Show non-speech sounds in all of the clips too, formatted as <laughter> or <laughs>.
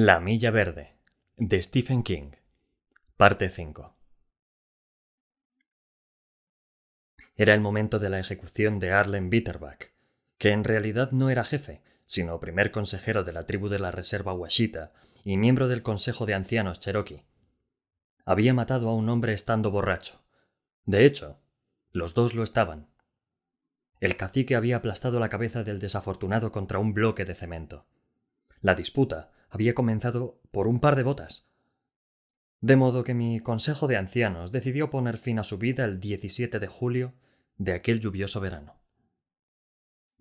La Milla Verde, de Stephen King. Parte 5. Era el momento de la ejecución de Arlen Bitterback, que en realidad no era jefe, sino primer consejero de la tribu de la Reserva Washita y miembro del Consejo de Ancianos Cherokee. Había matado a un hombre estando borracho. De hecho, los dos lo estaban. El cacique había aplastado la cabeza del desafortunado contra un bloque de cemento. La disputa había comenzado por un par de botas. De modo que mi consejo de ancianos decidió poner fin a su vida el 17 de julio de aquel lluvioso verano.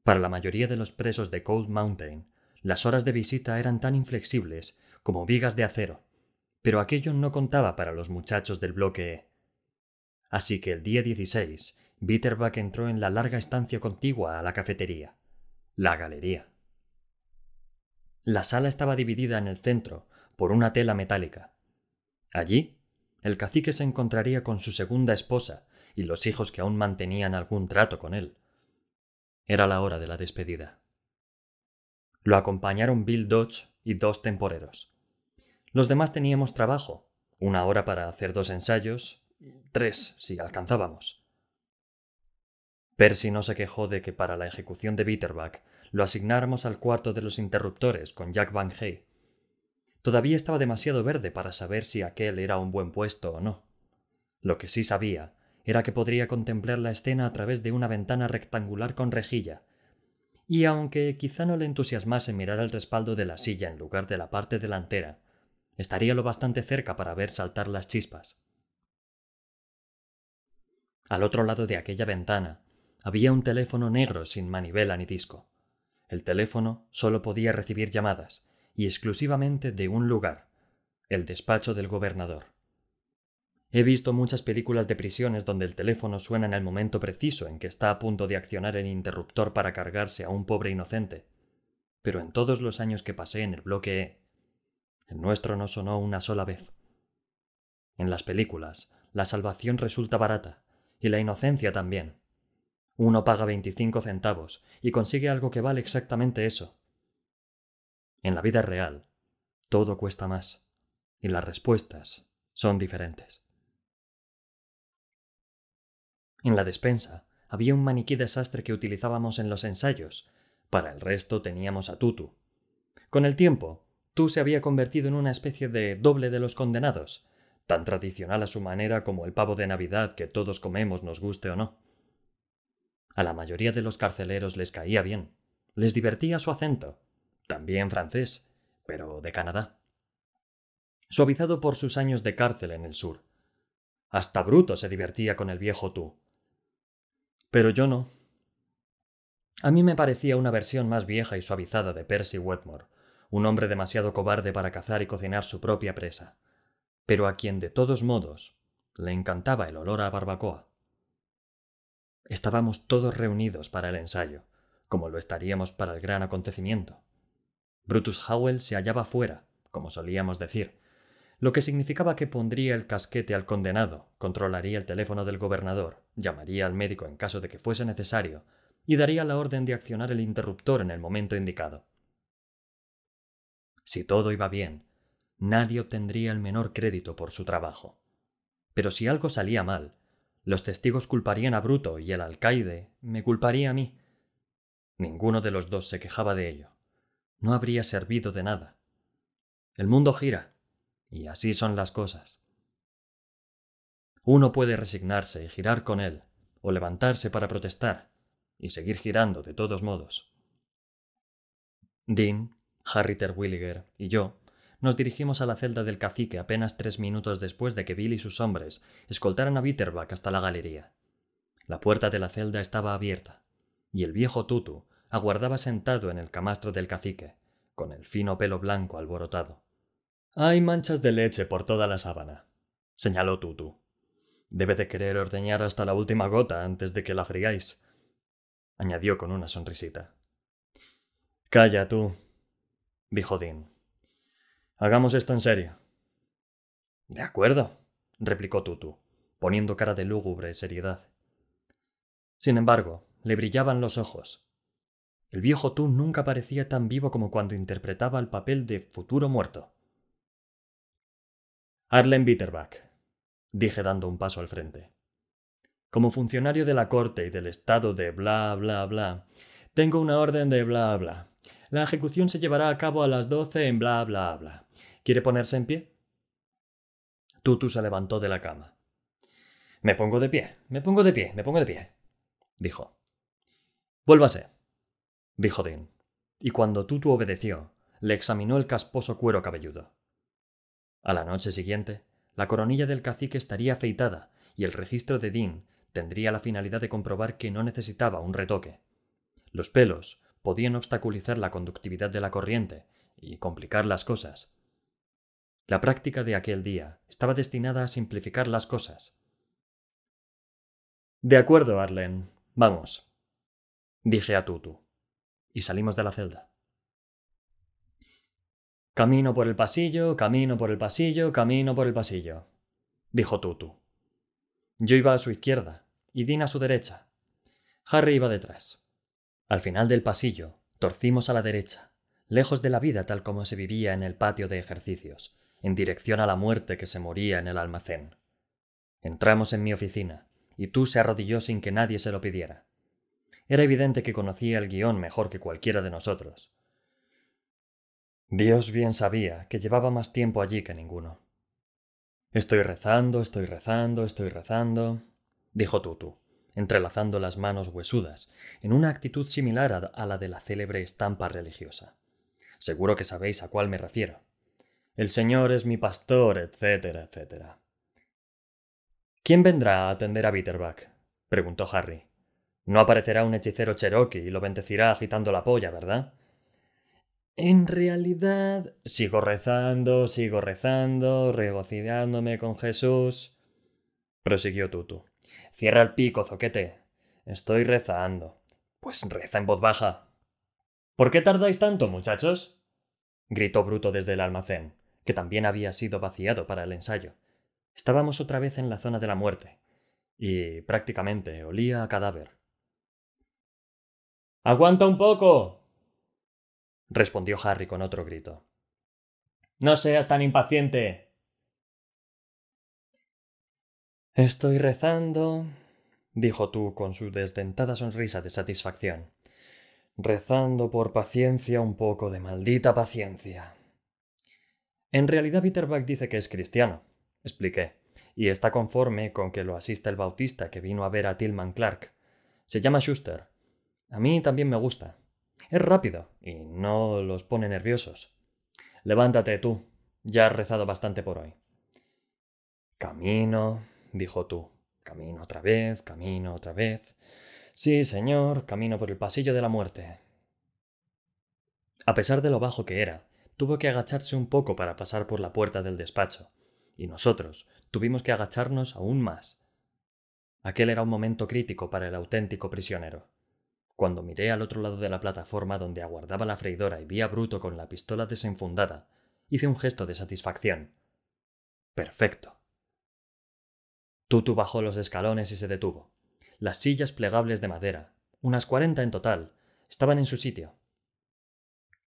Para la mayoría de los presos de Cold Mountain, las horas de visita eran tan inflexibles como vigas de acero, pero aquello no contaba para los muchachos del bloque E. Así que el día 16, Bitterback entró en la larga estancia contigua a la cafetería, la galería. La sala estaba dividida en el centro por una tela metálica. Allí, el cacique se encontraría con su segunda esposa y los hijos que aún mantenían algún trato con él. Era la hora de la despedida. Lo acompañaron Bill Dodge y dos temporeros. Los demás teníamos trabajo, una hora para hacer dos ensayos, tres si alcanzábamos. Percy no se quejó de que para la ejecución de Bitterback lo asignáramos al cuarto de los interruptores con Jack Van Hay. Todavía estaba demasiado verde para saber si aquel era un buen puesto o no. Lo que sí sabía era que podría contemplar la escena a través de una ventana rectangular con rejilla, y aunque quizá no le entusiasmase mirar el respaldo de la silla en lugar de la parte delantera, estaría lo bastante cerca para ver saltar las chispas. Al otro lado de aquella ventana había un teléfono negro sin manivela ni disco. El teléfono solo podía recibir llamadas, y exclusivamente de un lugar, el despacho del gobernador. He visto muchas películas de prisiones donde el teléfono suena en el momento preciso en que está a punto de accionar el interruptor para cargarse a un pobre inocente, pero en todos los años que pasé en el bloque E, el nuestro no sonó una sola vez. En las películas, la salvación resulta barata, y la inocencia también. Uno paga 25 centavos y consigue algo que vale exactamente eso. En la vida real, todo cuesta más, y las respuestas son diferentes. En la despensa había un maniquí desastre que utilizábamos en los ensayos. Para el resto teníamos a Tutu. Con el tiempo, Tú se había convertido en una especie de doble de los condenados, tan tradicional a su manera como el pavo de Navidad que todos comemos nos guste o no. A la mayoría de los carceleros les caía bien. Les divertía su acento, también francés, pero de Canadá. Suavizado por sus años de cárcel en el sur. Hasta Bruto se divertía con el viejo tú. Pero yo no. A mí me parecía una versión más vieja y suavizada de Percy Wetmore, un hombre demasiado cobarde para cazar y cocinar su propia presa, pero a quien de todos modos le encantaba el olor a barbacoa. Estábamos todos reunidos para el ensayo, como lo estaríamos para el gran acontecimiento. Brutus Howell se hallaba fuera, como solíamos decir, lo que significaba que pondría el casquete al condenado, controlaría el teléfono del gobernador, llamaría al médico en caso de que fuese necesario, y daría la orden de accionar el interruptor en el momento indicado. Si todo iba bien, nadie obtendría el menor crédito por su trabajo. Pero si algo salía mal, los testigos culparían a Bruto y el alcaide me culparía a mí. Ninguno de los dos se quejaba de ello. No habría servido de nada. El mundo gira, y así son las cosas. Uno puede resignarse y girar con él, o levantarse para protestar, y seguir girando de todos modos. Dean, Harry Terwilliger y yo nos dirigimos a la celda del cacique apenas tres minutos después de que Bill y sus hombres escoltaran a Bitterback hasta la galería. La puerta de la celda estaba abierta, y el viejo Tutu aguardaba sentado en el camastro del cacique, con el fino pelo blanco alborotado. Hay manchas de leche por toda la sábana, señaló Tutu. Debe de querer ordeñar hasta la última gota antes de que la frigáis, añadió con una sonrisita. Calla tú, dijo Dean. Hagamos esto en serio. De acuerdo, replicó Tutu, poniendo cara de lúgubre seriedad. Sin embargo, le brillaban los ojos. El viejo tú nunca parecía tan vivo como cuando interpretaba el papel de futuro muerto. Arlen Bitterbach, dije dando un paso al frente. Como funcionario de la corte y del estado de bla bla bla, tengo una orden de bla bla. La ejecución se llevará a cabo a las doce en bla bla bla. ¿Quiere ponerse en pie? Tutu se levantó de la cama. Me pongo de pie, me pongo de pie, me pongo de pie, dijo. Vuélvase, dijo Dean, y cuando Tutu obedeció, le examinó el casposo cuero cabelludo. A la noche siguiente, la coronilla del cacique estaría afeitada y el registro de Dean tendría la finalidad de comprobar que no necesitaba un retoque. Los pelos podían obstaculizar la conductividad de la corriente y complicar las cosas. La práctica de aquel día estaba destinada a simplificar las cosas. De acuerdo, Arlen. Vamos. Dije a Tutu. Y salimos de la celda. Camino por el pasillo, camino por el pasillo, camino por el pasillo, dijo Tutu. Yo iba a su izquierda y Dean a su derecha. Harry iba detrás. Al final del pasillo, torcimos a la derecha, lejos de la vida tal como se vivía en el patio de ejercicios, en dirección a la muerte que se moría en el almacén. Entramos en mi oficina, y tú se arrodilló sin que nadie se lo pidiera. Era evidente que conocía el guion mejor que cualquiera de nosotros. Dios bien sabía que llevaba más tiempo allí que ninguno. Estoy rezando, estoy rezando, estoy rezando, dijo Tutu, entrelazando las manos huesudas, en una actitud similar a la de la célebre estampa religiosa. Seguro que sabéis a cuál me refiero. El Señor es mi pastor, etcétera, etcétera. ¿Quién vendrá a atender a Bitterbach? preguntó Harry. No aparecerá un hechicero cherokee y lo bendecirá agitando la polla, ¿verdad? En realidad, sigo rezando, sigo rezando, regocijándome con Jesús. prosiguió Tutu. Cierra el pico, zoquete. Estoy rezando. Pues reza en voz baja. ¿Por qué tardáis tanto, muchachos? gritó Bruto desde el almacén, que también había sido vaciado para el ensayo. Estábamos otra vez en la zona de la muerte, y prácticamente olía a cadáver. ¡Aguanta un poco! respondió Harry con otro grito. No seas tan impaciente. Estoy rezando, dijo tú con su desdentada sonrisa de satisfacción. Rezando por paciencia un poco de maldita paciencia. En realidad Bitterbach dice que es cristiano, expliqué, y está conforme con que lo asista el bautista que vino a ver a Tillman Clark. Se llama Schuster. A mí también me gusta. Es rápido y no los pone nerviosos. Levántate tú. Ya has rezado bastante por hoy. Camino, dijo tú. Camino otra vez, camino otra vez. Sí, señor, camino por el pasillo de la muerte. A pesar de lo bajo que era, tuvo que agacharse un poco para pasar por la puerta del despacho, y nosotros tuvimos que agacharnos aún más. Aquel era un momento crítico para el auténtico prisionero. Cuando miré al otro lado de la plataforma donde aguardaba la freidora y vi a Bruto con la pistola desenfundada, hice un gesto de satisfacción. Perfecto. Tutu bajó los escalones y se detuvo. Las sillas plegables de madera, unas cuarenta en total, estaban en su sitio.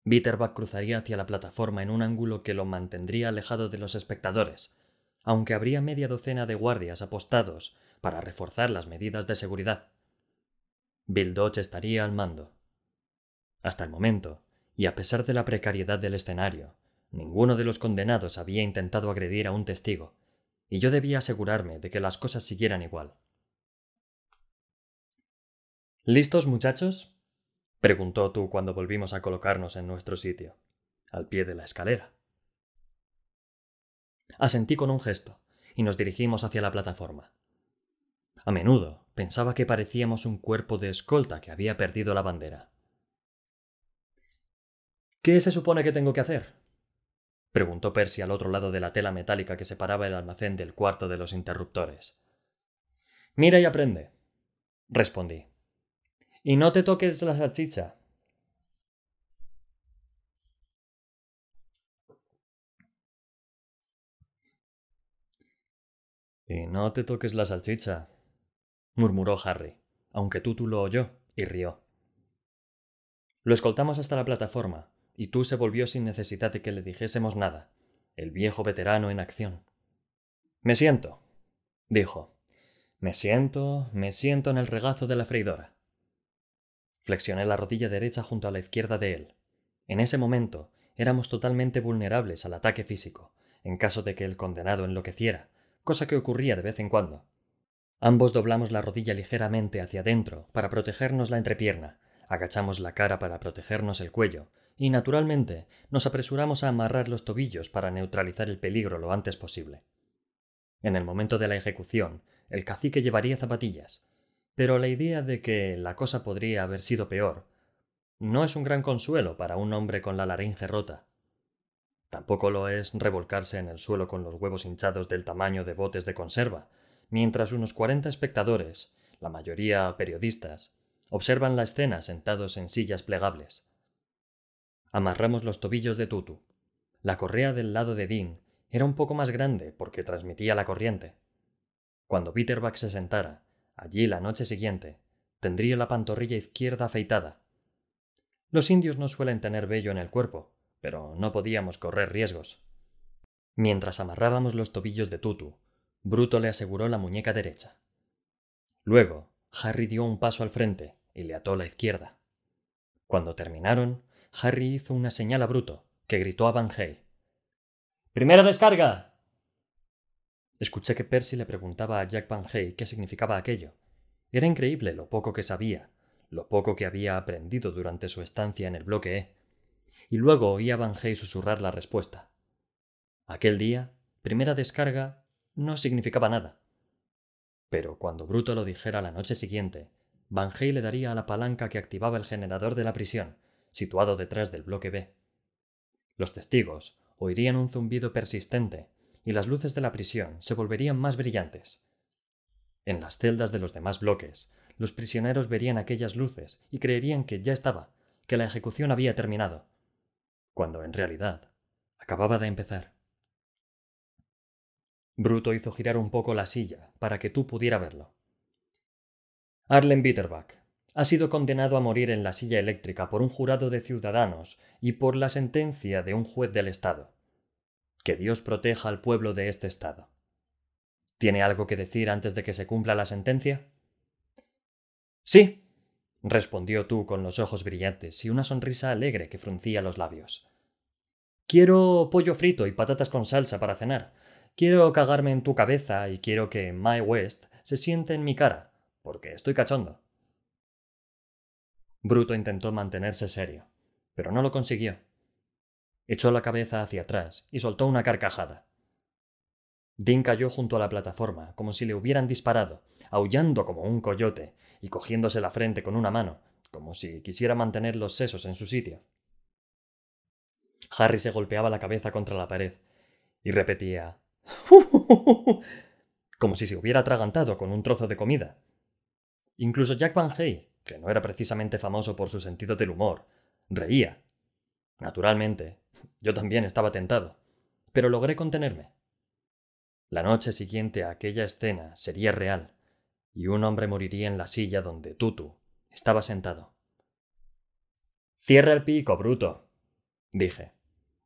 Bitterbach cruzaría hacia la plataforma en un ángulo que lo mantendría alejado de los espectadores, aunque habría media docena de guardias apostados para reforzar las medidas de seguridad. Bill Dodge estaría al mando. Hasta el momento, y a pesar de la precariedad del escenario, ninguno de los condenados había intentado agredir a un testigo, y yo debía asegurarme de que las cosas siguieran igual. ¿Listos, muchachos? preguntó tú cuando volvimos a colocarnos en nuestro sitio, al pie de la escalera. Asentí con un gesto, y nos dirigimos hacia la plataforma. A menudo pensaba que parecíamos un cuerpo de escolta que había perdido la bandera. ¿Qué se supone que tengo que hacer? Preguntó Percy al otro lado de la tela metálica que separaba el almacén del cuarto de los interruptores. Mira y aprende, respondí. Y no te toques la salchicha. Y no te toques la salchicha, murmuró Harry, aunque Tutu lo oyó y rió. Lo escoltamos hasta la plataforma, y tú se volvió sin necesidad de que le dijésemos nada, el viejo veterano en acción. Me siento, dijo. Me siento, me siento en el regazo de la freidora. Flexioné la rodilla derecha junto a la izquierda de él. En ese momento éramos totalmente vulnerables al ataque físico, en caso de que el condenado enloqueciera, cosa que ocurría de vez en cuando. Ambos doblamos la rodilla ligeramente hacia adentro para protegernos la entrepierna, agachamos la cara para protegernos el cuello, y naturalmente nos apresuramos a amarrar los tobillos para neutralizar el peligro lo antes posible. En el momento de la ejecución, el cacique llevaría zapatillas, pero la idea de que la cosa podría haber sido peor no es un gran consuelo para un hombre con la laringe rota. Tampoco lo es revolcarse en el suelo con los huevos hinchados del tamaño de botes de conserva, mientras unos cuarenta espectadores, la mayoría periodistas, observan la escena sentados en sillas plegables. Amarramos los tobillos de Tutu. La correa del lado de Dean era un poco más grande porque transmitía la corriente. Cuando Bitterbach se sentara, allí la noche siguiente, tendría la pantorrilla izquierda afeitada. Los indios no suelen tener vello en el cuerpo, pero no podíamos correr riesgos. Mientras amarrábamos los tobillos de Tutu, Bruto le aseguró la muñeca derecha. Luego, Harry dio un paso al frente y le ató la izquierda. Cuando terminaron, Harry hizo una señal a Bruto, que gritó a Van Hey. ¡Primera descarga! Escuché que Percy le preguntaba a Jack Van Hey qué significaba aquello. Era increíble lo poco que sabía, lo poco que había aprendido durante su estancia en el bloque E. Y luego oí a Van Hey susurrar la respuesta. Aquel día, primera descarga no significaba nada. Pero cuando Bruto lo dijera la noche siguiente, Van Hey le daría a la palanca que activaba el generador de la prisión, situado detrás del bloque B. Los testigos oirían un zumbido persistente y las luces de la prisión se volverían más brillantes. En las celdas de los demás bloques, los prisioneros verían aquellas luces y creerían que ya estaba, que la ejecución había terminado, cuando en realidad acababa de empezar. Bruto hizo girar un poco la silla para que tú pudiera verlo. Arlen Bitterbach ha sido condenado a morir en la silla eléctrica por un jurado de ciudadanos y por la sentencia de un juez del Estado. Que Dios proteja al pueblo de este Estado. ¿Tiene algo que decir antes de que se cumpla la sentencia? Sí, respondió tú con los ojos brillantes y una sonrisa alegre que fruncía los labios. Quiero pollo frito y patatas con salsa para cenar. Quiero cagarme en tu cabeza y quiero que My West se siente en mi cara, porque estoy cachondo. Bruto intentó mantenerse serio, pero no lo consiguió. Echó la cabeza hacia atrás y soltó una carcajada. Dean cayó junto a la plataforma, como si le hubieran disparado, aullando como un coyote y cogiéndose la frente con una mano, como si quisiera mantener los sesos en su sitio. Harry se golpeaba la cabeza contra la pared y repetía <laughs> como si se hubiera atragantado con un trozo de comida. Incluso Jack Van Hey, que no era precisamente famoso por su sentido del humor, reía. Naturalmente, yo también estaba tentado, pero logré contenerme. La noche siguiente a aquella escena sería real, y un hombre moriría en la silla donde Tutu estaba sentado. Cierra el pico, bruto, dije.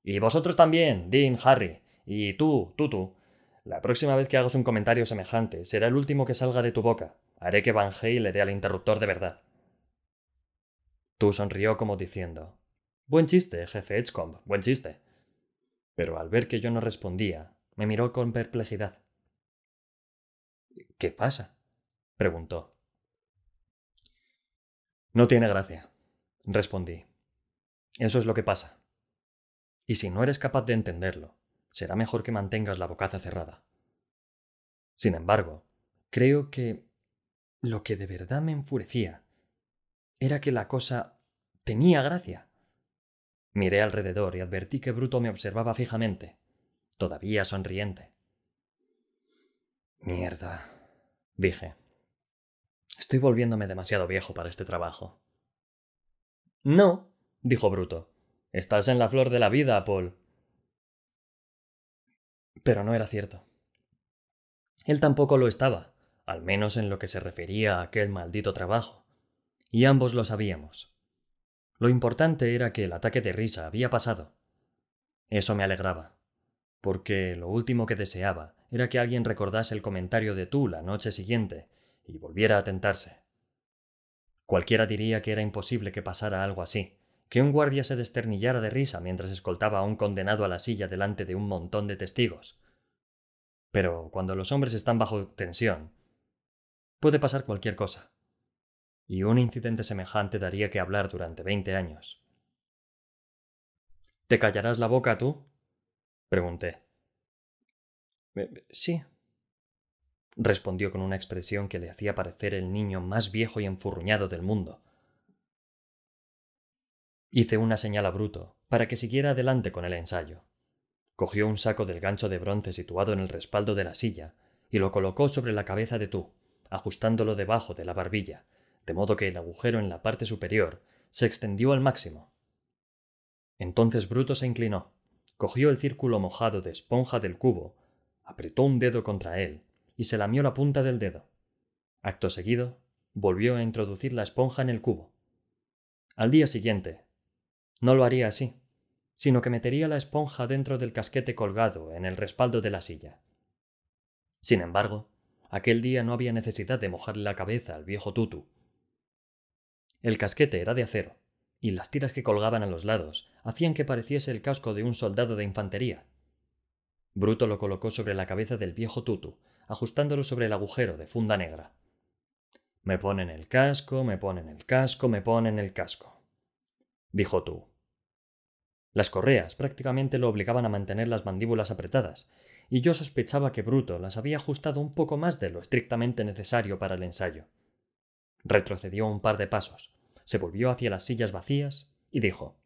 Y vosotros también, Dean, Harry, y tú, Tutu. La próxima vez que hagas un comentario semejante será el último que salga de tu boca. Haré que Van Hey le dé al interruptor de verdad. Tú sonrió como diciendo Buen chiste, jefe Edgecombe, buen chiste. Pero al ver que yo no respondía, me miró con perplejidad. ¿Qué pasa? preguntó. No tiene gracia, respondí. Eso es lo que pasa. Y si no eres capaz de entenderlo, será mejor que mantengas la bocaza cerrada. Sin embargo, creo que lo que de verdad me enfurecía era que la cosa tenía gracia. Miré alrededor y advertí que Bruto me observaba fijamente, todavía sonriente. Mierda, dije. Estoy volviéndome demasiado viejo para este trabajo. No, dijo Bruto. Estás en la flor de la vida, Paul. Pero no era cierto. Él tampoco lo estaba, al menos en lo que se refería a aquel maldito trabajo. Y ambos lo sabíamos. Lo importante era que el ataque de risa había pasado. Eso me alegraba, porque lo último que deseaba era que alguien recordase el comentario de tú la noche siguiente y volviera a tentarse. Cualquiera diría que era imposible que pasara algo así, que un guardia se desternillara de risa mientras escoltaba a un condenado a la silla delante de un montón de testigos. Pero cuando los hombres están bajo tensión, puede pasar cualquier cosa. Y un incidente semejante daría que hablar durante veinte años. ¿Te callarás la boca tú? pregunté. Eh, sí, respondió con una expresión que le hacía parecer el niño más viejo y enfurruñado del mundo. Hice una señal a Bruto para que siguiera adelante con el ensayo. Cogió un saco del gancho de bronce situado en el respaldo de la silla y lo colocó sobre la cabeza de tú, ajustándolo debajo de la barbilla, de modo que el agujero en la parte superior se extendió al máximo. Entonces Bruto se inclinó, cogió el círculo mojado de esponja del cubo, apretó un dedo contra él y se lamió la punta del dedo. Acto seguido, volvió a introducir la esponja en el cubo. Al día siguiente, no lo haría así, sino que metería la esponja dentro del casquete colgado en el respaldo de la silla. Sin embargo, aquel día no había necesidad de mojarle la cabeza al viejo tutu. El casquete era de acero, y las tiras que colgaban a los lados hacían que pareciese el casco de un soldado de infantería. Bruto lo colocó sobre la cabeza del viejo tutu, ajustándolo sobre el agujero de funda negra. Me ponen el casco, me ponen el casco, me ponen el casco. Dijo tú. Las correas prácticamente lo obligaban a mantener las mandíbulas apretadas, y yo sospechaba que Bruto las había ajustado un poco más de lo estrictamente necesario para el ensayo. Retrocedió un par de pasos, se volvió hacia las sillas vacías y dijo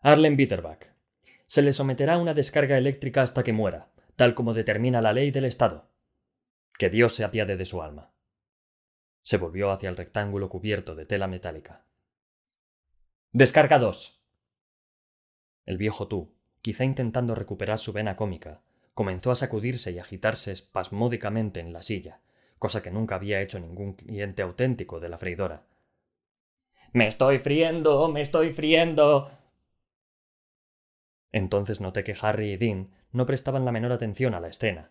Arlen Bitterbach. Se le someterá a una descarga eléctrica hasta que muera, tal como determina la ley del Estado. Que Dios se apiade de su alma. Se volvió hacia el rectángulo cubierto de tela metálica. Descarga dos. El viejo tú, quizá intentando recuperar su vena cómica, comenzó a sacudirse y agitarse espasmódicamente en la silla, cosa que nunca había hecho ningún cliente auténtico de la freidora. Me estoy friendo, me estoy friendo. Entonces noté que Harry y Dean no prestaban la menor atención a la escena.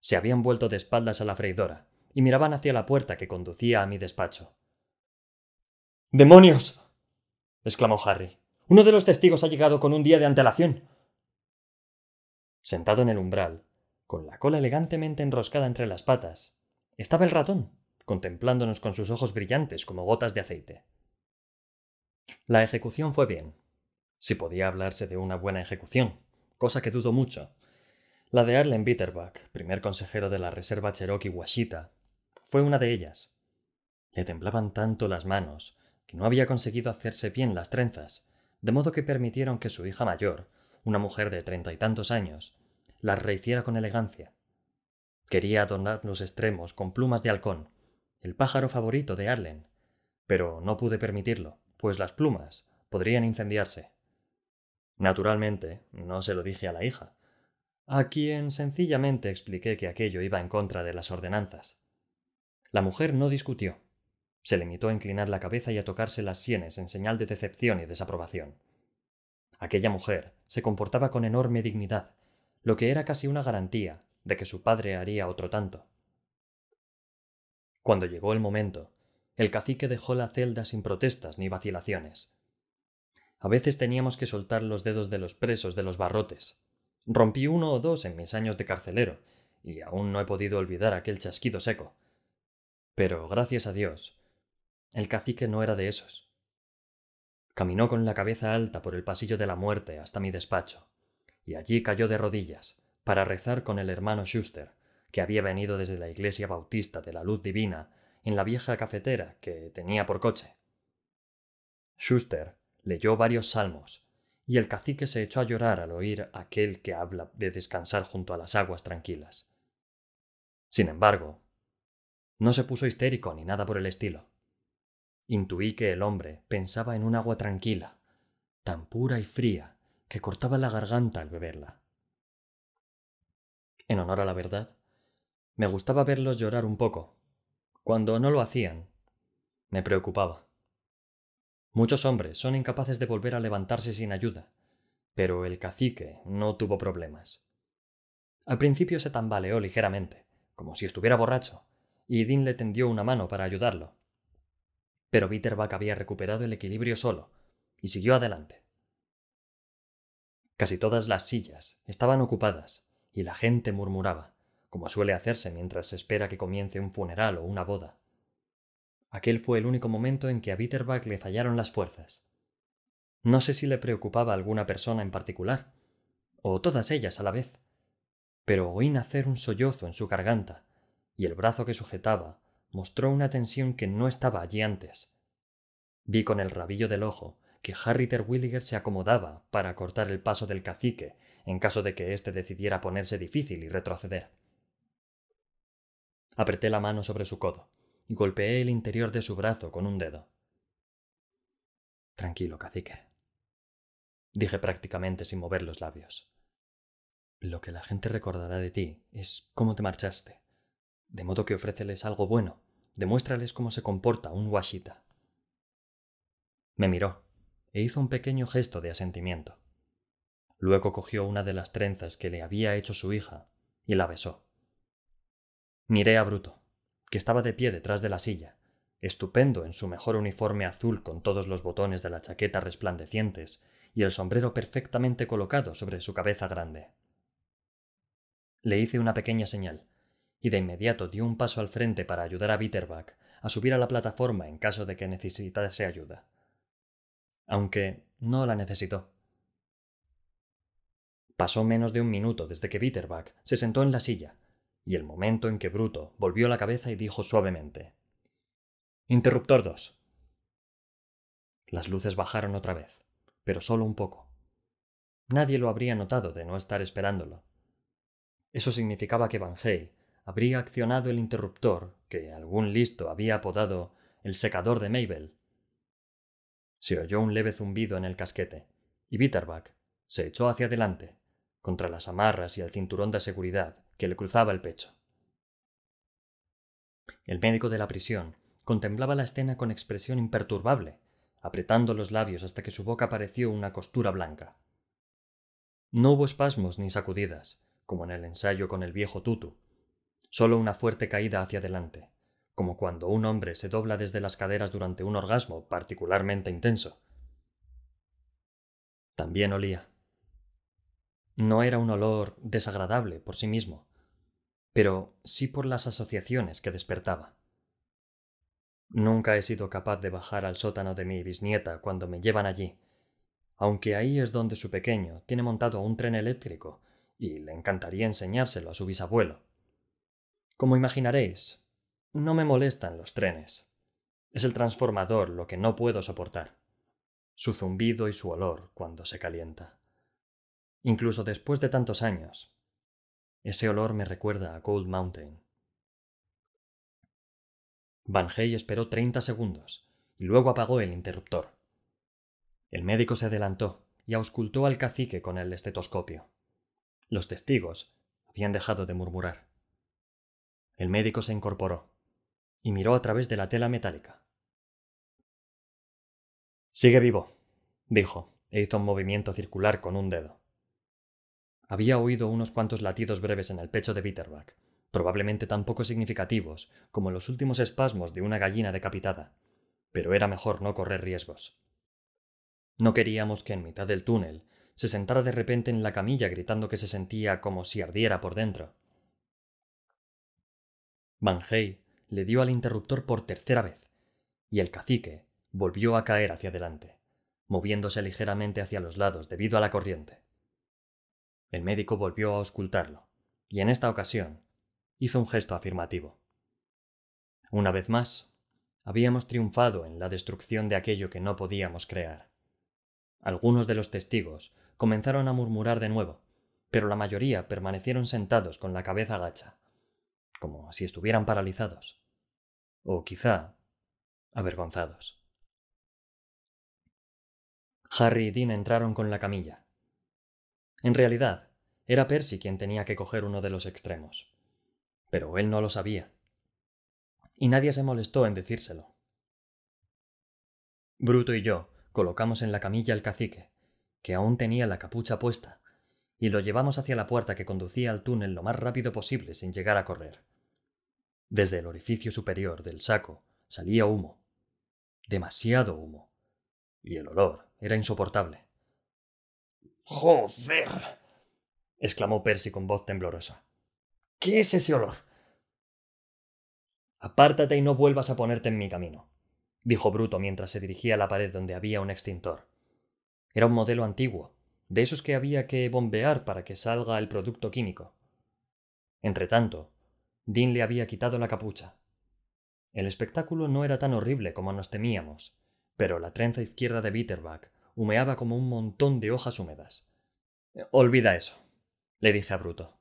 Se habían vuelto de espaldas a la freidora y miraban hacia la puerta que conducía a mi despacho. ¡Demonios! exclamó Harry. Uno de los testigos ha llegado con un día de antelación. Sentado en el umbral, con la cola elegantemente enroscada entre las patas, estaba el ratón, contemplándonos con sus ojos brillantes como gotas de aceite. La ejecución fue bien, si podía hablarse de una buena ejecución cosa que dudo mucho. La de Arlen Bitterbach, primer consejero de la Reserva Cherokee Washita, fue una de ellas. Le temblaban tanto las manos que no había conseguido hacerse bien las trenzas, de modo que permitieron que su hija mayor, una mujer de treinta y tantos años, las rehiciera con elegancia. Quería adornar los extremos con plumas de halcón, el pájaro favorito de Arlen, pero no pude permitirlo, pues las plumas podrían incendiarse. Naturalmente, no se lo dije a la hija, a quien sencillamente expliqué que aquello iba en contra de las ordenanzas. La mujer no discutió. Se limitó a inclinar la cabeza y a tocarse las sienes en señal de decepción y desaprobación. Aquella mujer se comportaba con enorme dignidad, lo que era casi una garantía de que su padre haría otro tanto. Cuando llegó el momento, el cacique dejó la celda sin protestas ni vacilaciones. A veces teníamos que soltar los dedos de los presos de los barrotes. Rompí uno o dos en mis años de carcelero, y aún no he podido olvidar aquel chasquido seco. Pero, gracias a Dios, el cacique no era de esos. Caminó con la cabeza alta por el pasillo de la muerte hasta mi despacho, y allí cayó de rodillas, para rezar con el hermano Schuster, que había venido desde la iglesia bautista de la luz divina en la vieja cafetera que tenía por coche. Schuster leyó varios salmos, y el cacique se echó a llorar al oír aquel que habla de descansar junto a las aguas tranquilas. Sin embargo, no se puso histérico ni nada por el estilo. Intuí que el hombre pensaba en un agua tranquila, tan pura y fría que cortaba la garganta al beberla. En honor a la verdad, me gustaba verlos llorar un poco. Cuando no lo hacían, me preocupaba. Muchos hombres son incapaces de volver a levantarse sin ayuda, pero el cacique no tuvo problemas. Al principio se tambaleó ligeramente, como si estuviera borracho, y Dean le tendió una mano para ayudarlo. Pero Bitterback había recuperado el equilibrio solo, y siguió adelante. Casi todas las sillas estaban ocupadas, y la gente murmuraba, como suele hacerse mientras se espera que comience un funeral o una boda. Aquel fue el único momento en que a Bitterback le fallaron las fuerzas. No sé si le preocupaba alguna persona en particular, o todas ellas a la vez, pero oí nacer un sollozo en su garganta, y el brazo que sujetaba mostró una tensión que no estaba allí antes. Vi con el rabillo del ojo que Harry Terwilliger se acomodaba para cortar el paso del cacique en caso de que éste decidiera ponerse difícil y retroceder. Apreté la mano sobre su codo y golpeé el interior de su brazo con un dedo. Tranquilo, cacique. Dije prácticamente sin mover los labios. Lo que la gente recordará de ti es cómo te marchaste. De modo que ofréceles algo bueno, demuéstrales cómo se comporta un washita. Me miró e hizo un pequeño gesto de asentimiento. Luego cogió una de las trenzas que le había hecho su hija y la besó. Miré a Bruto, que estaba de pie detrás de la silla, estupendo en su mejor uniforme azul con todos los botones de la chaqueta resplandecientes y el sombrero perfectamente colocado sobre su cabeza grande. Le hice una pequeña señal, y de inmediato dio un paso al frente para ayudar a Bitterback a subir a la plataforma en caso de que necesitase ayuda. Aunque no la necesitó. Pasó menos de un minuto desde que Bitterback se sentó en la silla, y el momento en que Bruto volvió la cabeza y dijo suavemente Interruptor 2. Las luces bajaron otra vez, pero solo un poco. Nadie lo habría notado de no estar esperándolo. Eso significaba que Van habría accionado el interruptor que algún listo había apodado el secador de Mabel. Se oyó un leve zumbido en el casquete, y Bitterback se echó hacia adelante, contra las amarras y el cinturón de seguridad que le cruzaba el pecho. El médico de la prisión contemplaba la escena con expresión imperturbable, apretando los labios hasta que su boca pareció una costura blanca. No hubo espasmos ni sacudidas, como en el ensayo con el viejo Tutu, solo una fuerte caída hacia adelante, como cuando un hombre se dobla desde las caderas durante un orgasmo particularmente intenso. También olía. No era un olor desagradable por sí mismo, pero sí por las asociaciones que despertaba. Nunca he sido capaz de bajar al sótano de mi bisnieta cuando me llevan allí, aunque ahí es donde su pequeño tiene montado un tren eléctrico y le encantaría enseñárselo a su bisabuelo. Como imaginaréis, no me molestan los trenes. Es el transformador lo que no puedo soportar. Su zumbido y su olor cuando se calienta incluso después de tantos años. Ese olor me recuerda a Cold Mountain. Van Hey esperó treinta segundos y luego apagó el interruptor. El médico se adelantó y auscultó al cacique con el estetoscopio. Los testigos habían dejado de murmurar. El médico se incorporó y miró a través de la tela metálica. Sigue vivo, dijo, e hizo un movimiento circular con un dedo. Había oído unos cuantos latidos breves en el pecho de Bitterback, probablemente tan poco significativos como los últimos espasmos de una gallina decapitada, pero era mejor no correr riesgos. No queríamos que en mitad del túnel se sentara de repente en la camilla gritando que se sentía como si ardiera por dentro. Van Hey le dio al interruptor por tercera vez, y el cacique volvió a caer hacia adelante, moviéndose ligeramente hacia los lados debido a la corriente. El médico volvió a auscultarlo, y en esta ocasión hizo un gesto afirmativo. Una vez más, habíamos triunfado en la destrucción de aquello que no podíamos crear. Algunos de los testigos comenzaron a murmurar de nuevo, pero la mayoría permanecieron sentados con la cabeza gacha, como si estuvieran paralizados, o quizá avergonzados. Harry y Dean entraron con la camilla, en realidad, era Percy quien tenía que coger uno de los extremos. Pero él no lo sabía. Y nadie se molestó en decírselo. Bruto y yo colocamos en la camilla al cacique, que aún tenía la capucha puesta, y lo llevamos hacia la puerta que conducía al túnel lo más rápido posible sin llegar a correr. Desde el orificio superior del saco salía humo, demasiado humo, y el olor era insoportable. ¡Joder! exclamó Percy con voz temblorosa. ¿Qué es ese olor? Apártate y no vuelvas a ponerte en mi camino, dijo Bruto mientras se dirigía a la pared donde había un extintor. Era un modelo antiguo, de esos que había que bombear para que salga el producto químico. Entretanto, Dean le había quitado la capucha. El espectáculo no era tan horrible como nos temíamos, pero la trenza izquierda de Bitterback humeaba como un montón de hojas húmedas. Olvida eso, le dije a Bruto.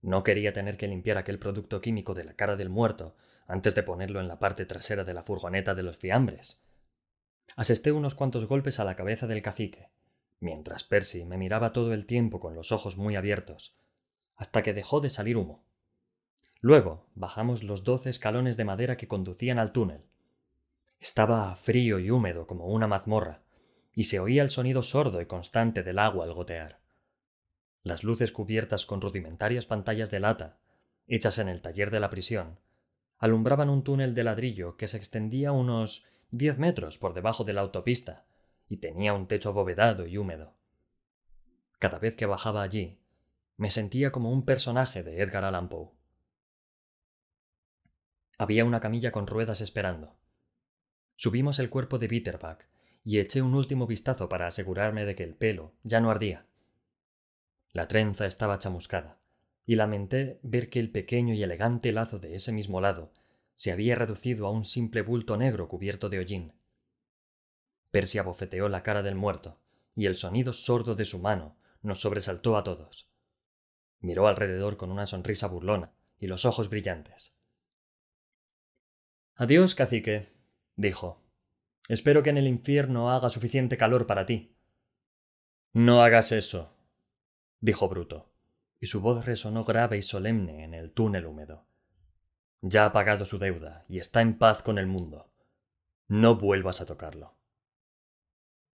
No quería tener que limpiar aquel producto químico de la cara del muerto antes de ponerlo en la parte trasera de la furgoneta de los fiambres. Asesté unos cuantos golpes a la cabeza del cacique, mientras Percy me miraba todo el tiempo con los ojos muy abiertos, hasta que dejó de salir humo. Luego bajamos los doce escalones de madera que conducían al túnel. Estaba frío y húmedo como una mazmorra, y se oía el sonido sordo y constante del agua al gotear. Las luces cubiertas con rudimentarias pantallas de lata, hechas en el taller de la prisión, alumbraban un túnel de ladrillo que se extendía unos diez metros por debajo de la autopista y tenía un techo abovedado y húmedo. Cada vez que bajaba allí, me sentía como un personaje de Edgar Allan Poe. Había una camilla con ruedas esperando. Subimos el cuerpo de Bitterback y eché un último vistazo para asegurarme de que el pelo ya no ardía. La trenza estaba chamuscada, y lamenté ver que el pequeño y elegante lazo de ese mismo lado se había reducido a un simple bulto negro cubierto de hollín. Percy abofeteó la cara del muerto, y el sonido sordo de su mano nos sobresaltó a todos. Miró alrededor con una sonrisa burlona y los ojos brillantes. Adiós, cacique, dijo. Espero que en el infierno haga suficiente calor para ti. No hagas eso, dijo Bruto, y su voz resonó grave y solemne en el túnel húmedo. Ya ha pagado su deuda y está en paz con el mundo. No vuelvas a tocarlo.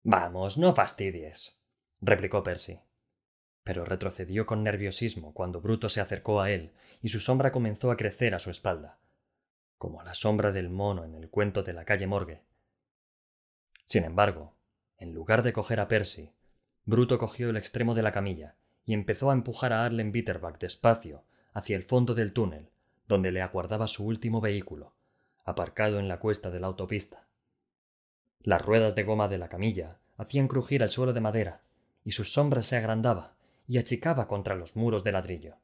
Vamos, no fastidies, replicó Percy. Pero retrocedió con nerviosismo cuando Bruto se acercó a él y su sombra comenzó a crecer a su espalda, como la sombra del mono en el cuento de la calle Morgue. Sin embargo, en lugar de coger a Percy, Bruto cogió el extremo de la camilla y empezó a empujar a Arlen Bitterback despacio hacia el fondo del túnel, donde le aguardaba su último vehículo, aparcado en la cuesta de la autopista. Las ruedas de goma de la camilla hacían crujir el suelo de madera, y su sombra se agrandaba y achicaba contra los muros de ladrillo.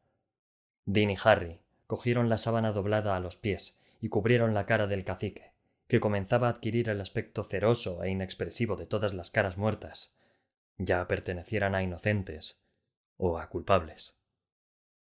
Dean y Harry cogieron la sábana doblada a los pies y cubrieron la cara del cacique, que comenzaba a adquirir el aspecto ceroso e inexpresivo de todas las caras muertas, ya pertenecieran a inocentes o a culpables.